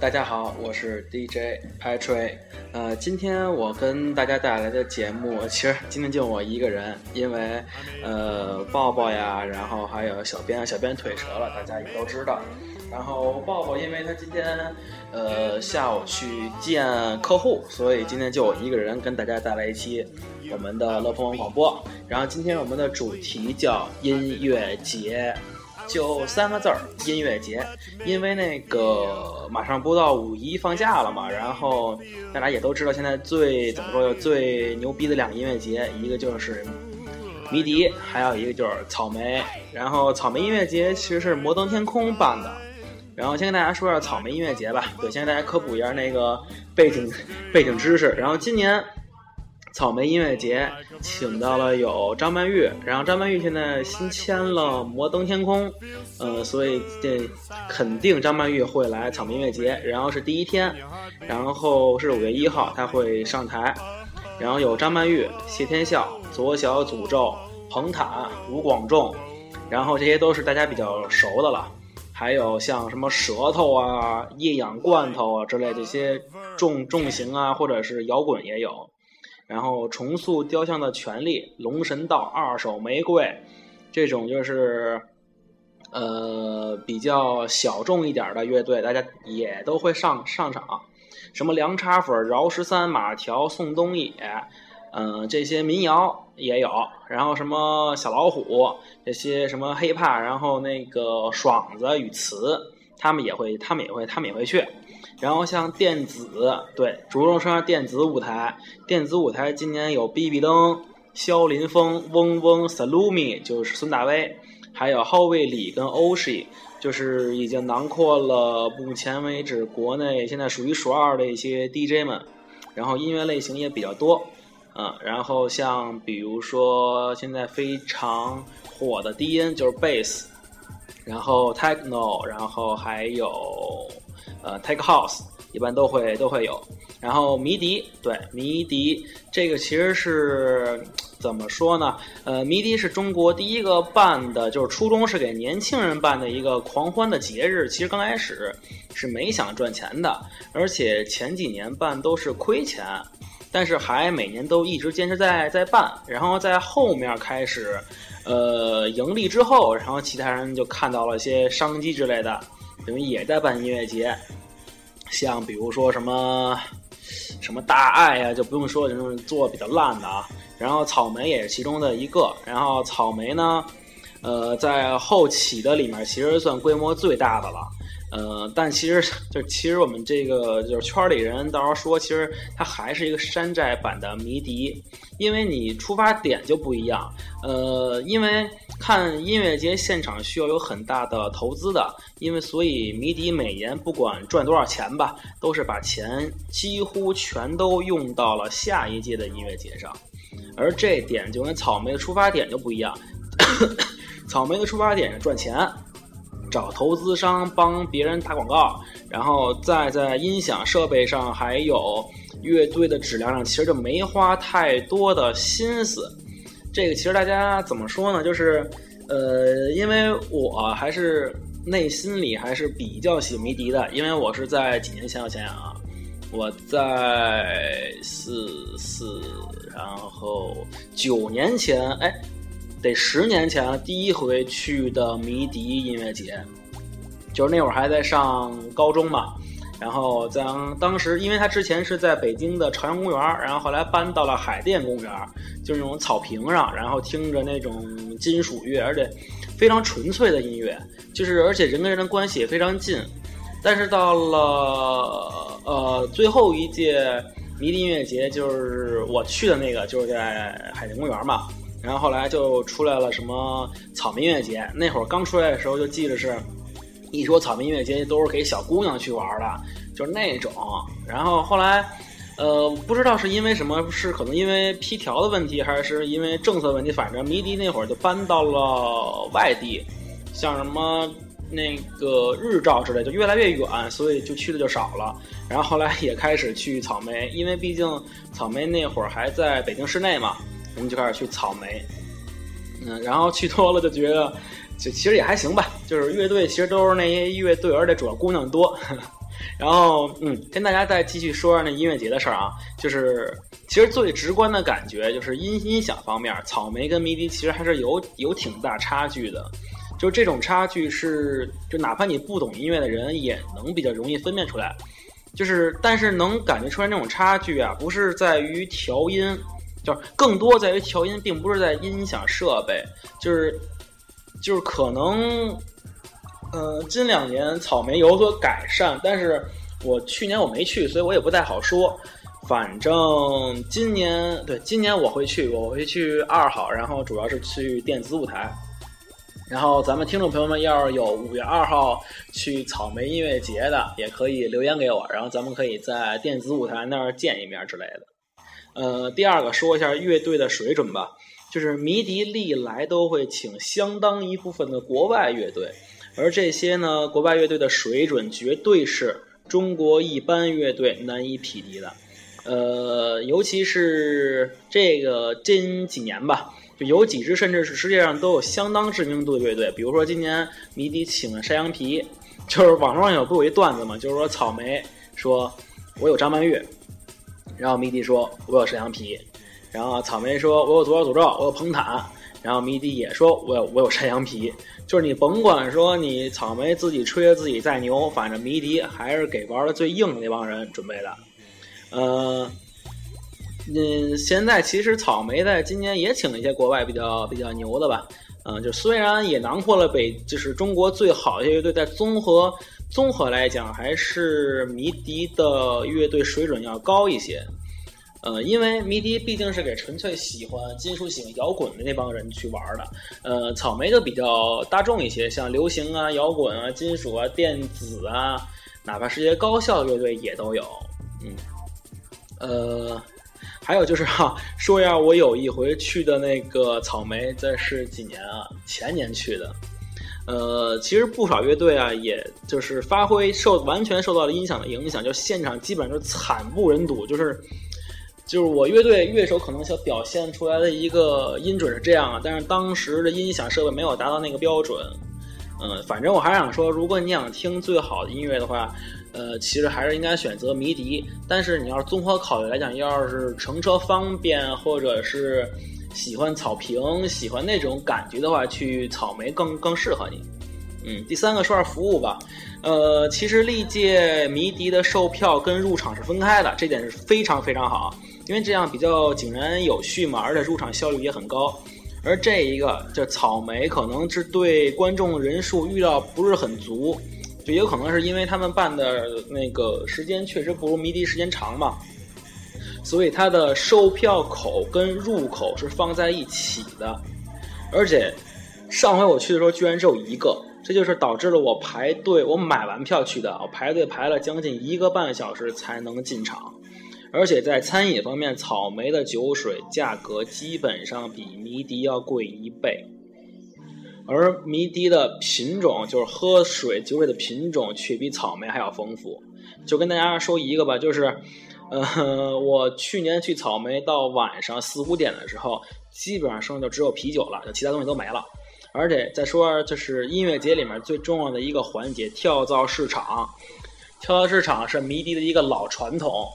大家好，我是 DJ Patrick。呃，今天我跟大家带来的节目，其实今天就我一个人，因为呃，抱抱呀，然后还有小编，小编腿折了，大家也都知道。然后抱抱，因为他今天呃下午去见客户，所以今天就我一个人跟大家带来一期我们的乐蜂网广播。然后今天我们的主题叫音乐节。就三个字儿，音乐节，因为那个马上播到五一放假了嘛，然后大家也都知道，现在最怎么说最牛逼的两个音乐节，一个就是迷笛，还有一个就是草莓。然后草莓音乐节其实是摩登天空办的，然后先跟大家说一下草莓音乐节吧，对，先给大家科普一下那个背景背景知识。然后今年。草莓音乐节请到了有张曼玉，然后张曼玉现在新签了摩登天空，呃，所以这肯定张曼玉会来草莓音乐节。然后是第一天，然后是五月一号，她会上台，然后有张曼玉、谢天笑、左小诅咒、彭坦、吴广仲，然后这些都是大家比较熟的了。还有像什么舌头啊、夜氧罐头啊之类这些重重型啊，或者是摇滚也有。然后重塑雕像的权利，龙神道、二手玫瑰，这种就是，呃，比较小众一点的乐队，大家也都会上上场。什么凉茶粉、饶十三、马条、宋冬野，嗯，这些民谣也有。然后什么小老虎，这些什么 hiphop，然后那个爽子与词，他们也会，他们也会，他们也会去。然后像电子，对，着重说下电子舞台。电子舞台今年有 BB 灯、肖林峰、嗡嗡、Salumi，就是孙大威，还有浩卫李跟 Oshi，就是已经囊括了目前为止国内现在数一数二的一些 DJ 们。然后音乐类型也比较多，嗯，然后像比如说现在非常火的低音就是 Bass，然后 Techno，然后还有。呃，Take House 一般都会都会有，然后迷笛，对迷笛这个其实是怎么说呢？呃，迷笛是中国第一个办的，就是初衷是给年轻人办的一个狂欢的节日。其实刚开始是没想赚钱的，而且前几年办都是亏钱，但是还每年都一直坚持在在办，然后在后面开始呃盈利之后，然后其他人就看到了一些商机之类的。因为也在办音乐节，像比如说什么什么大爱呀，就不用说这种做比较烂的啊。然后草莓也是其中的一个。然后草莓呢，呃，在后起的里面其实算规模最大的了。呃，但其实就其实我们这个就是圈里人到时候说，其实它还是一个山寨版的迷笛，因为你出发点就不一样。呃，因为看音乐节现场需要有很大的投资的，因为所以迷笛每年不管赚多少钱吧，都是把钱几乎全都用到了下一届的音乐节上，而这点就跟草莓的出发点就不一样，草莓的出发点是赚钱。找投资商帮别人打广告，然后再在音响设备上还有乐队的质量上，其实就没花太多的心思。这个其实大家怎么说呢？就是，呃，因为我还是内心里还是比较喜迷笛的，因为我是在几年前，我想想啊，我在四四，然后九年前，哎。得十年前第一回去的迷笛音乐节，就是那会儿还在上高中嘛。然后在当时，因为他之前是在北京的朝阳公园，然后后来搬到了海淀公园，就是那种草坪上，然后听着那种金属乐，而且非常纯粹的音乐，就是而且人跟人的关系也非常近。但是到了呃最后一届迷笛音乐节，就是我去的那个，就是在海淀公园嘛。然后后来就出来了什么草莓音乐节，那会儿刚出来的时候就记得是，一说草莓音乐节都是给小姑娘去玩的，就是那种。然后后来，呃，不知道是因为什么，是可能因为批条的问题，还是因为政策问题，反正迷笛那会儿就搬到了外地，像什么那个日照之类，就越来越远，所以就去的就少了。然后后来也开始去草莓，因为毕竟草莓那会儿还在北京市内嘛。我们就开始去草莓，嗯，然后去多了就觉得，就其实也还行吧。就是乐队其实都是那些乐队，而且主要姑娘多。然后，嗯，跟大家再继续说说那音乐节的事儿啊，就是其实最直观的感觉就是音音响方面，草莓跟迷笛其实还是有有挺大差距的。就这种差距是，就哪怕你不懂音乐的人也能比较容易分辨出来。就是，但是能感觉出来那种差距啊，不是在于调音，就是更多在于调音，并不是在音响设备，就是，就是可能。呃，近两年草莓有所改善，但是我去年我没去，所以我也不太好说。反正今年对今年我会去，我会去二号，然后主要是去电子舞台。然后咱们听众朋友们要是有五月二号去草莓音乐节的，也可以留言给我，然后咱们可以在电子舞台那儿见一面之类的。呃，第二个说一下乐队的水准吧，就是迷笛历来都会请相当一部分的国外乐队。而这些呢，国外乐队的水准绝对是中国一般乐队难以匹敌的。呃，尤其是这个近几年吧，就有几支甚至是世界上都有相当知名度的乐队，比如说今年迷笛请了山羊皮，就是网络上有不有一段子嘛，就是说草莓说我有张曼玉，然后迷笛说我有山羊皮，然后草莓说我有左小诅咒，我有彭坦，然后迷笛也说我有我有山羊皮。就是你甭管说你草莓自己吹的自己再牛，反正迷笛还是给玩的最硬的那帮人准备的。呃，嗯，现在其实草莓在今年也请了一些国外比较比较牛的吧。嗯，就虽然也囊括了北，就是中国最好的乐队，在综合综合来讲，还是迷笛的乐队水准要高一些。呃，因为迷笛毕竟是给纯粹喜欢金属、喜欢摇滚的那帮人去玩的。呃，草莓就比较大众一些，像流行啊、摇滚啊、金属啊、电子啊，哪怕是一些高校乐队也都有。嗯，呃，还有就是哈，说一下我有一回去的那个草莓，这是几年啊？前年去的。呃，其实不少乐队啊，也就是发挥受完全受到了音响的影响，就现场基本上就惨不忍睹，就是。就是我乐队乐手可能想表现出来的一个音准是这样啊，但是当时的音响设备没有达到那个标准。嗯，反正我还想说，如果你想听最好的音乐的话，呃，其实还是应该选择迷笛。但是你要是综合考虑来讲，要是乘车方便，或者是喜欢草坪、喜欢那种感觉的话，去草莓更更适合你。嗯，第三个说下服务吧。呃，其实历届迷笛的售票跟入场是分开的，这点是非常非常好。因为这样比较井然有序嘛，而且入场效率也很高。而这一个就草莓，可能是对观众人数预料不是很足，就也有可能是因为他们办的那个时间确实不如迷笛时间长嘛，所以它的售票口跟入口是放在一起的。而且上回我去的时候居然只有一个，这就是导致了我排队，我买完票去的，我排队排了将近一个半小时才能进场。而且在餐饮方面，草莓的酒水价格基本上比迷笛要贵一倍，而迷笛的品种，就是喝水酒水的品种，却比草莓还要丰富。就跟大家说一个吧，就是，呃，我去年去草莓，到晚上四五点的时候，基本上剩下就只有啤酒了，其他东西都没了。而且再说，就是音乐节里面最重要的一个环节——跳蚤市场。跳蚤市场是迷笛的一个老传统。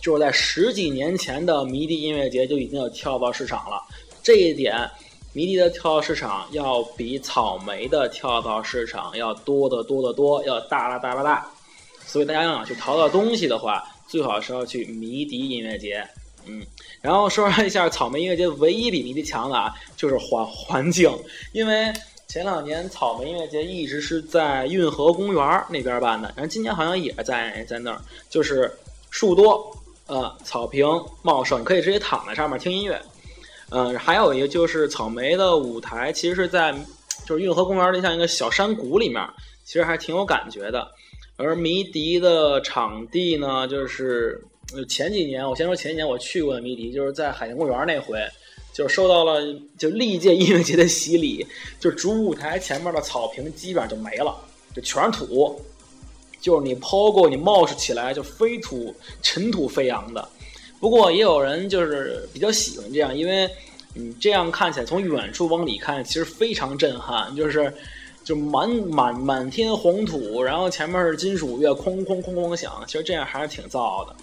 就是在十几年前的迷笛音乐节就已经有跳蚤市场了，这一点，迷笛的跳蚤市场要比草莓的跳蚤市场要多得多得多，要大啦大啦大。所以大家要想去淘到东西的话，最好是要去迷笛音乐节。嗯，然后说一下草莓音乐节唯一比迷笛强的啊，就是环环境，因为前两年草莓音乐节一直是在运河公园那边办的，然后今年好像也在在那儿，就是树多。呃，草坪茂盛，你可以直接躺在上面听音乐。嗯，还有一个就是草莓的舞台，其实是在就是运河公园里像一个小山谷里面，其实还挺有感觉的。而迷笛的场地呢，就是前几年，我先说前几年我去过的迷笛，就是在海洋公园那回，就受到了就历届 音乐节的洗礼，就主舞台前面的草坪基本上就没了，就全是土。就是你抛过，你冒出起来就飞土尘土飞扬的。不过也有人就是比较喜欢这样，因为你这样看起来从远处往里看，其实非常震撼。就是就满满满天黄土，然后前面是金属乐，哐哐哐哐响，其实这样还是挺燥的。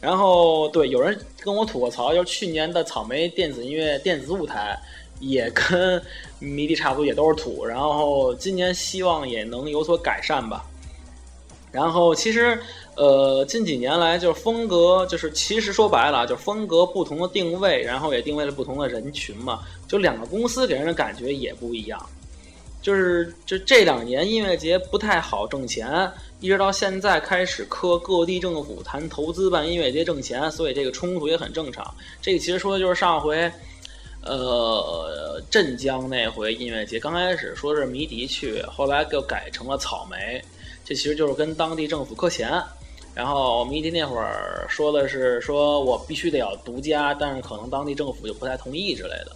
然后对，有人跟我吐过槽，就是去年的草莓电子音乐电子舞台也跟迷笛差不多，也都是土。然后今年希望也能有所改善吧。然后其实呃，近几年来就是风格，就是其实说白了，就是风格不同的定位，然后也定位了不同的人群嘛。就两个公司给人的感觉也不一样。就是就这两年音乐节不太好挣钱，一直到现在开始磕各地政府谈投资办音乐节挣钱，所以这个冲突也很正常。这个其实说的就是上回，呃，镇江那回音乐节，刚开始说是迷笛去，后来就改成了草莓，这其实就是跟当地政府磕钱。然后迷笛那会儿说的是说我必须得要独家，但是可能当地政府就不太同意之类的。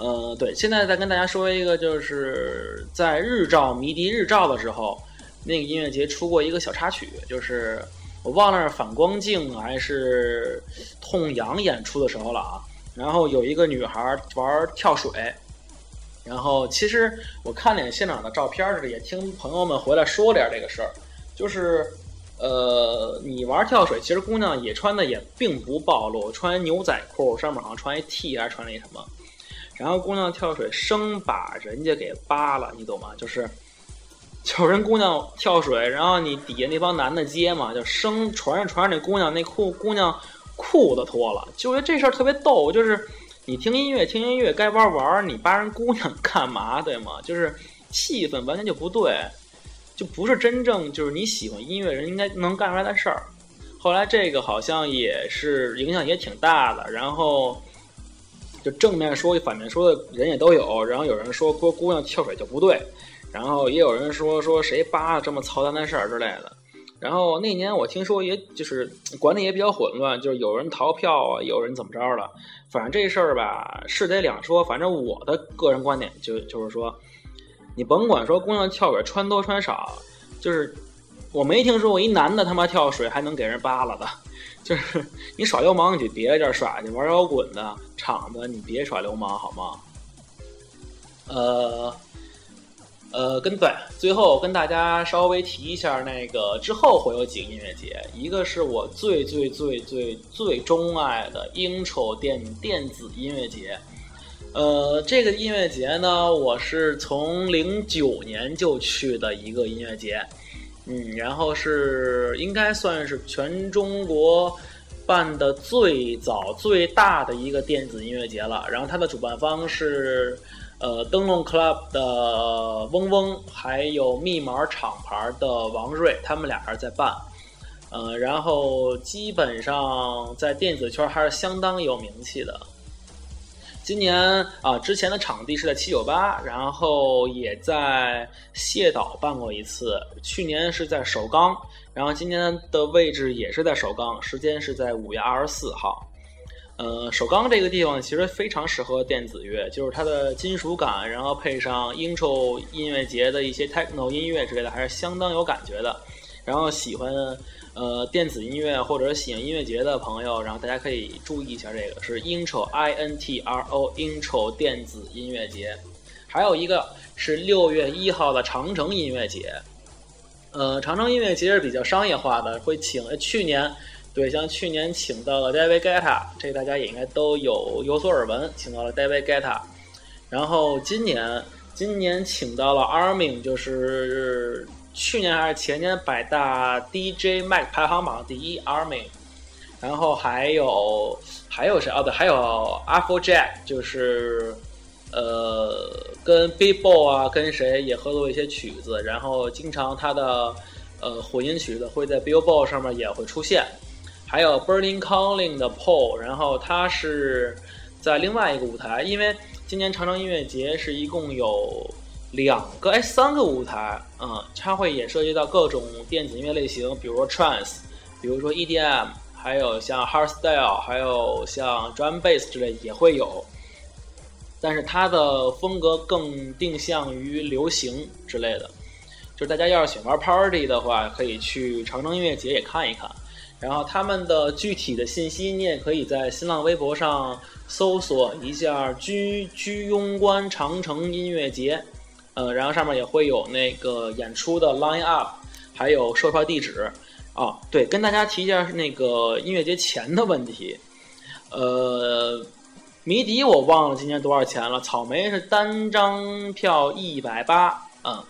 呃，对，现在再跟大家说一个，就是在日照迷笛日照的时候，那个音乐节出过一个小插曲，就是我忘了是反光镜还是痛痒演出的时候了啊。然后有一个女孩玩跳水，然后其实我看了现场的照片儿，也听朋友们回来说点这个事儿，就是呃，你玩跳水，其实姑娘也穿的也并不暴露，穿牛仔裤，上面好像穿一 T 还是穿了一什么。然后姑娘跳水生把人家给扒了，你懂吗？就是，就是人姑娘跳水，然后你底下那帮男的接嘛，就生传着传着那姑娘那裤姑娘裤子脱了，就觉得这事儿特别逗。就是你听音乐听音乐该玩玩，你扒人姑娘 干嘛？对吗？就是气氛完全就不对，就不是真正就是你喜欢音乐人应该能干出来的事儿。后来这个好像也是影响也挺大的，然后。就正面说反面说的人也都有，然后有人说说姑娘跳水就不对，然后也有人说说谁扒了这么操蛋的事儿之类的。然后那年我听说也就是管理也比较混乱，就是有人逃票啊，有人怎么着了。反正这事儿吧是得两说。反正我的个人观点就就是说，你甭管说姑娘跳水穿多穿少，就是我没听说过一男的他妈跳水还能给人扒了的。就是你耍流氓，你就别在这儿耍去，玩摇滚的场子，你别耍流氓好吗？呃，呃，跟对，最后跟大家稍微提一下，那个之后会有几个音乐节，一个是我最最最最最钟爱的 Intro 电电子音乐节。呃，这个音乐节呢，我是从零九年就去的一个音乐节。嗯，然后是应该算是全中国办的最早最大的一个电子音乐节了。然后它的主办方是呃灯笼 club 的嗡嗡，还有密码厂牌的王瑞，他们俩人在办。呃，然后基本上在电子圈还是相当有名气的。今年啊，之前的场地是在七九八，然后也在谢岛办过一次。去年是在首钢，然后今年的位置也是在首钢，时间是在五月二十四号。呃，首钢这个地方其实非常适合电子乐，就是它的金属感，然后配上 intro 音乐节的一些 techno 音乐之类的，还是相当有感觉的。然后喜欢。呃，电子音乐或者喜欢音乐节的朋友，然后大家可以注意一下，这个是 Intro I N T R O Intro 电子音乐节。还有一个是六月一号的长城音乐节。呃，长城音乐节是比较商业化的，会请去年对，像去年请到了 David Guetta，这大家也应该都有有所耳闻，请到了 David Guetta。然后今年今年请到了 Armin，就是。去年还是前年，百大 DJ Mac 排行榜第一 Army，然后还有还有谁？哦对，还有 Apple Jack，就是呃跟 b i b o 啊，跟谁也合作一些曲子，然后经常他的呃混音曲子会在 Billboard 上面也会出现。还有 Burning Calling 的 Paul，然后他是在另外一个舞台，因为今年长城音乐节是一共有。两个哎，三个舞台，嗯，它会也涉及到各种电子音乐类型，比如说 trance，比如说 EDM，还有像 hardstyle，还有像 drum bass 之类也会有。但是它的风格更定向于流行之类的，就是大家要是喜欢玩 party 的话，可以去长城音乐节也看一看。然后他们的具体的信息，你也可以在新浪微博上搜索一下“居居庸关长城音乐节”。呃，然后上面也会有那个演出的 line up，还有售票地址。啊，对，跟大家提一下那个音乐节钱的问题。呃，迷笛我忘了今年多少钱了，草莓是单张票一百八，嗯，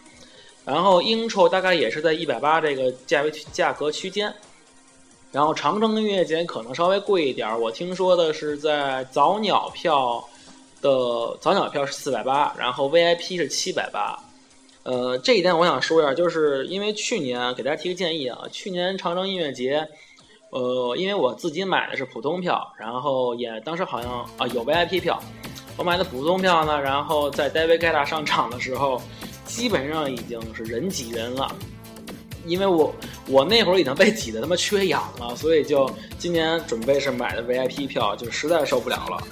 然后 intro 大概也是在一百八这个价位价格区间。然后长城音乐节可能稍微贵一点，我听说的是在早鸟票的早鸟票是四百八，然后 VIP 是七百八。呃，这一点我想说一下，就是因为去年给大家提个建议啊，去年长城音乐节，呃，因为我自己买的是普通票，然后也当时好像啊有 VIP 票，我买的普通票呢，然后在 David Guetta 上场的时候，基本上已经是人挤人了。因为我我那会儿已经被挤得他妈缺氧了，所以就今年准备是买的 VIP 票，就实在受不了了。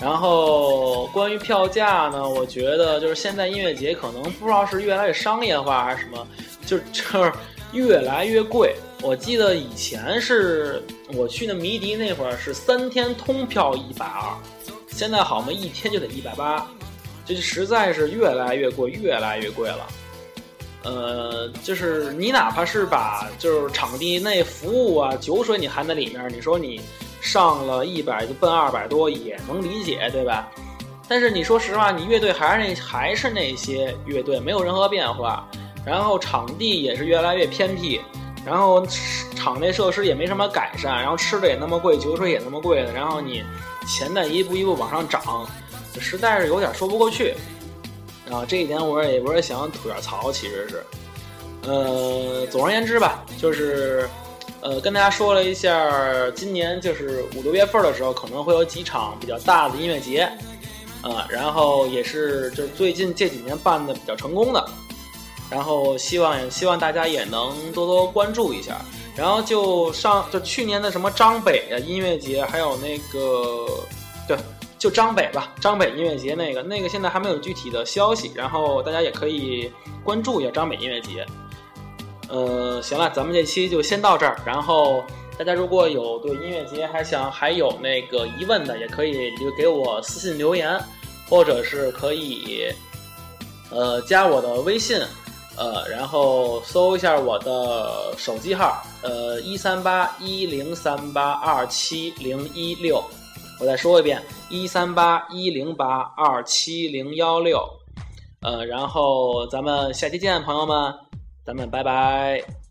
然后关于票价呢，我觉得就是现在音乐节可能不知道是越来越商业化还是什么，就 就是越来越贵。我记得以前是我去那迷笛那会儿是三天通票一百二，现在好嘛一天就得一百八，这就实在是越来越贵，越来越贵了。呃，就是你哪怕是把就是场地内服务啊、酒水你含在里面，你说你上了一百就奔二百多也能理解，对吧？但是你说实话，你乐队还是那还是那些乐队，没有任何变化，然后场地也是越来越偏僻，然后场内设施也没什么改善，然后吃的也那么贵，酒水也那么贵的，然后你钱在一步一步往上涨，实在是有点说不过去。啊，这一点我也我也想吐点槽，其实是，呃，总而言之吧，就是，呃，跟大家说了一下，今年就是五六月份的时候可能会有几场比较大的音乐节，啊，然后也是就是最近这几年办的比较成功的，然后希望希望大家也能多多关注一下，然后就上就去年的什么张北的音乐节，还有那个对。就张北吧，张北音乐节那个那个现在还没有具体的消息，然后大家也可以关注一下张北音乐节。呃，行了，咱们这期就先到这儿。然后大家如果有对音乐节还想还有那个疑问的，也可以就给我私信留言，或者是可以呃加我的微信，呃，然后搜一下我的手机号，呃，一三八一零三八二七零一六。我再说一遍，一三八一零八二七零幺六，呃，然后咱们下期见，朋友们，咱们拜拜。